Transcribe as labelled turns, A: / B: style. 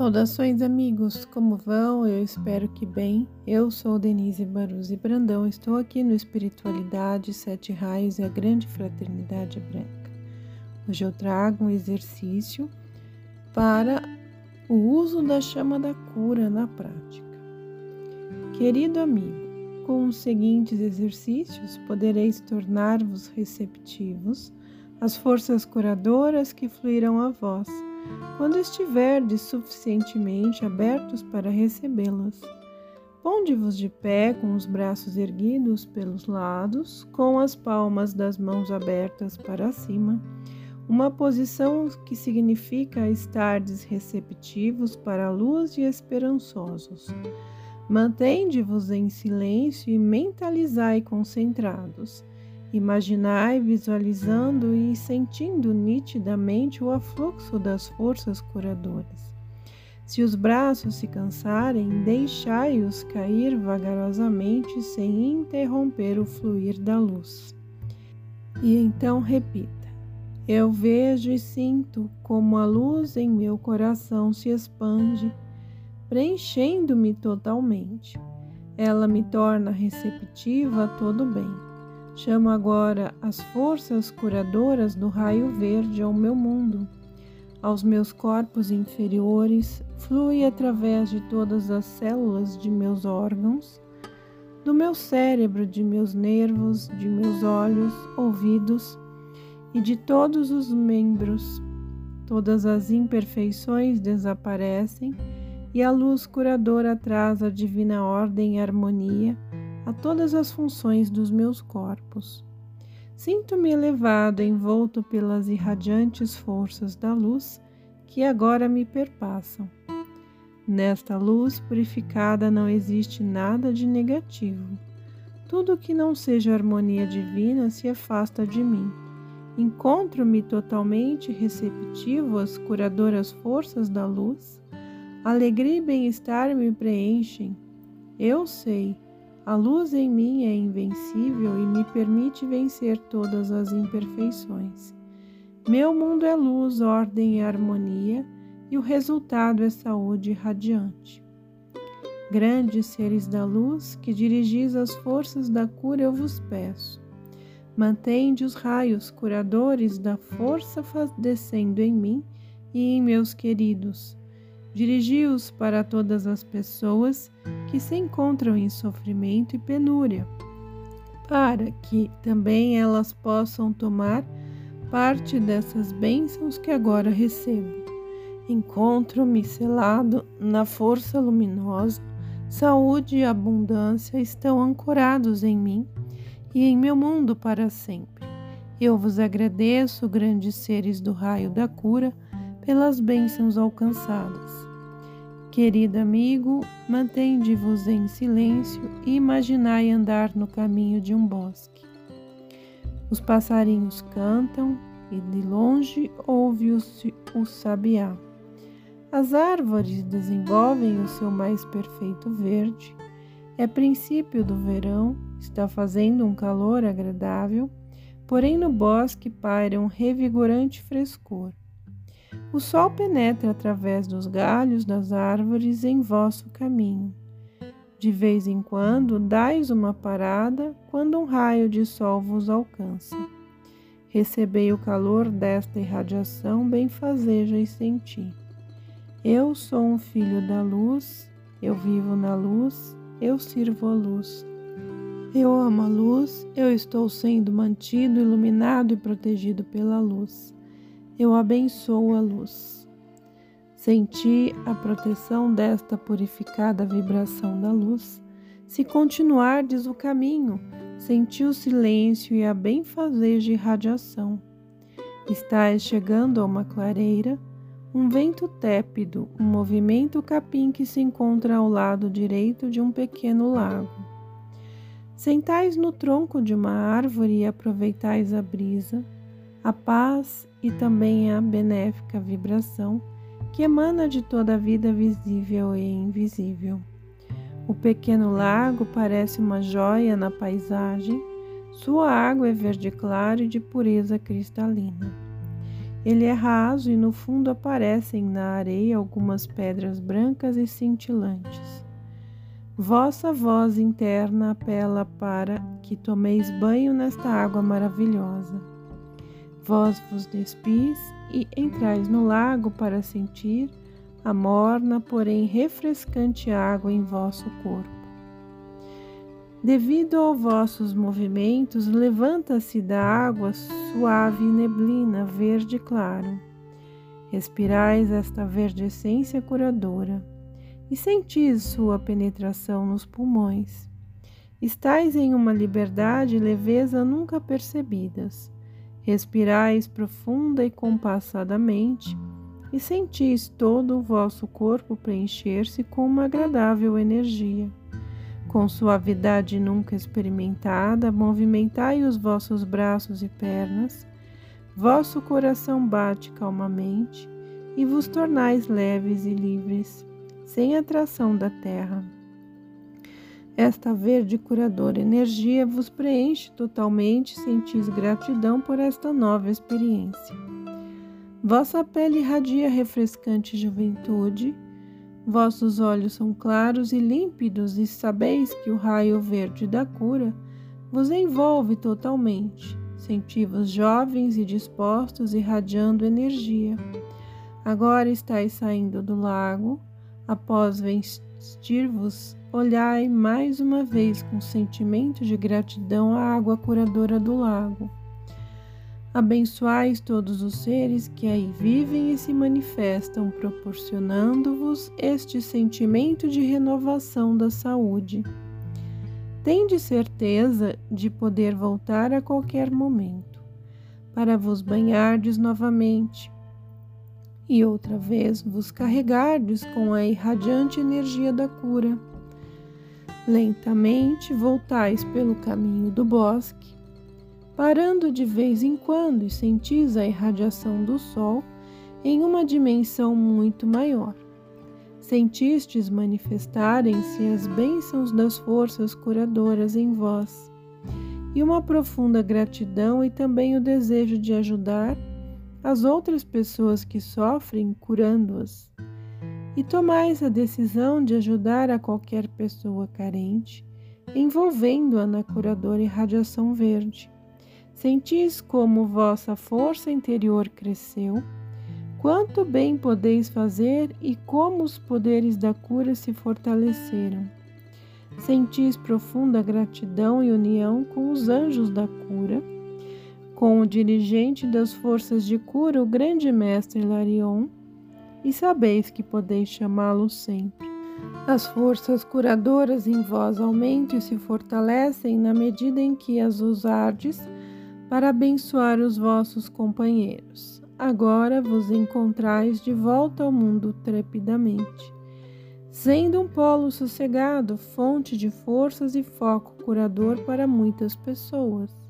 A: Saudações, amigos! Como vão? Eu espero que bem. Eu sou Denise Baruzzi Brandão, estou aqui no Espiritualidade, Sete Raios e a Grande Fraternidade Branca. Hoje eu trago um exercício para o uso da chama da cura na prática. Querido amigo, com os seguintes exercícios podereis tornar-vos receptivos às forças curadoras que fluirão a vós quando estiverdes suficientemente abertos para recebê-las. Ponde-vos de pé com os braços erguidos pelos lados, com as palmas das mãos abertas para cima, uma posição que significa estardes receptivos para a luz e esperançosos. Mantende-vos em silêncio e mentalizai concentrados. Imaginai visualizando e sentindo nitidamente o afluxo das forças curadoras. Se os braços se cansarem, deixai-os cair vagarosamente sem interromper o fluir da luz. E então repita: Eu vejo e sinto como a luz em meu coração se expande, preenchendo-me totalmente. Ela me torna receptiva a todo bem Chamo agora as forças curadoras do raio verde ao meu mundo, aos meus corpos inferiores, flui através de todas as células de meus órgãos, do meu cérebro, de meus nervos, de meus olhos, ouvidos e de todos os membros. Todas as imperfeições desaparecem e a luz curadora traz a divina ordem e harmonia a todas as funções dos meus corpos. Sinto-me elevado, envolto pelas irradiantes forças da luz que agora me perpassam. Nesta luz purificada não existe nada de negativo. Tudo que não seja harmonia divina se afasta de mim. Encontro-me totalmente receptivo às curadoras forças da luz. Alegria e bem-estar me preenchem. Eu sei a luz em mim é invencível e me permite vencer todas as imperfeições. Meu mundo é luz, ordem e harmonia, e o resultado é saúde radiante. Grandes seres da luz, que dirigis as forças da cura, eu vos peço. Mantende os raios curadores da força descendo em mim e em meus queridos Dirigi-os para todas as pessoas que se encontram em sofrimento e penúria, para que também elas possam tomar parte dessas bênçãos que agora recebo. Encontro-me selado na força luminosa, saúde e abundância estão ancorados em mim e em meu mundo para sempre. Eu vos agradeço, grandes seres do raio da cura, pelas bênçãos alcançadas. Querido amigo, mantende-vos em silêncio e imaginai andar no caminho de um bosque. Os passarinhos cantam e de longe ouve-se o sabiá. As árvores desenvolvem o seu mais perfeito verde. É princípio do verão, está fazendo um calor agradável, porém no bosque paira um revigorante frescor. O sol penetra através dos galhos das árvores em vosso caminho. De vez em quando dais uma parada quando um raio de sol vos alcança. Recebei o calor desta irradiação benfazeja e senti. Eu sou um filho da luz, eu vivo na luz, eu sirvo a luz. Eu amo a luz, eu estou sendo mantido, iluminado e protegido pela luz eu abençoo a luz. Senti a proteção desta purificada vibração da luz. Se continuardes o caminho, senti o silêncio e a benfazeja irradiação. Estás chegando a uma clareira, um vento tépido, um movimento capim que se encontra ao lado direito de um pequeno lago. Sentais no tronco de uma árvore e aproveitais a brisa, a paz e também a benéfica vibração que emana de toda a vida visível e invisível. O pequeno lago parece uma joia na paisagem, sua água é verde claro e de pureza cristalina. Ele é raso e no fundo aparecem na areia algumas pedras brancas e cintilantes. Vossa voz interna apela para que tomeis banho nesta água maravilhosa. Vós vos despis e entrais no lago para sentir a morna, porém refrescante água em vosso corpo. Devido aos vossos movimentos, levanta-se da água suave neblina verde claro. Respirais esta verde essência curadora e sentis sua penetração nos pulmões. Estais em uma liberdade e leveza nunca percebidas. Respirais profunda e compassadamente e sentis todo o vosso corpo preencher-se com uma agradável energia. Com suavidade nunca experimentada, movimentai os vossos braços e pernas, vosso coração bate calmamente e vos tornais leves e livres, sem atração da terra. Esta verde curadora energia vos preenche totalmente, sentis gratidão por esta nova experiência. Vossa pele irradia refrescante juventude Vossos olhos são claros e límpidos, e sabeis que o raio verde da cura vos envolve totalmente. Senti-vos jovens e dispostos, irradiando energia. Agora estáis saindo do lago. Após vestir-vos, olhai mais uma vez com sentimento de gratidão a água curadora do lago. Abençoais todos os seres que aí vivem e se manifestam, proporcionando-vos este sentimento de renovação da saúde. Tende certeza de poder voltar a qualquer momento, para vos banhardes novamente e outra vez vos carregardes com a irradiante energia da cura. Lentamente voltais pelo caminho do bosque parando de vez em quando e sentis a irradiação do Sol em uma dimensão muito maior. Sentistes manifestarem-se as bênçãos das forças curadoras em vós, e uma profunda gratidão e também o desejo de ajudar as outras pessoas que sofrem, curando-as. E tomais a decisão de ajudar a qualquer pessoa carente, envolvendo-a na curadora irradiação verde. Sentis como vossa força interior cresceu, quanto bem podeis fazer e como os poderes da cura se fortaleceram. Sentis profunda gratidão e união com os anjos da cura, com o dirigente das forças de cura, o grande mestre Larion, e sabeis que podeis chamá-lo sempre. As forças curadoras em vós aumentam e se fortalecem na medida em que as usardes para abençoar os vossos companheiros. Agora vos encontrais de volta ao mundo trepidamente, sendo um polo sossegado, fonte de forças e foco curador para muitas pessoas.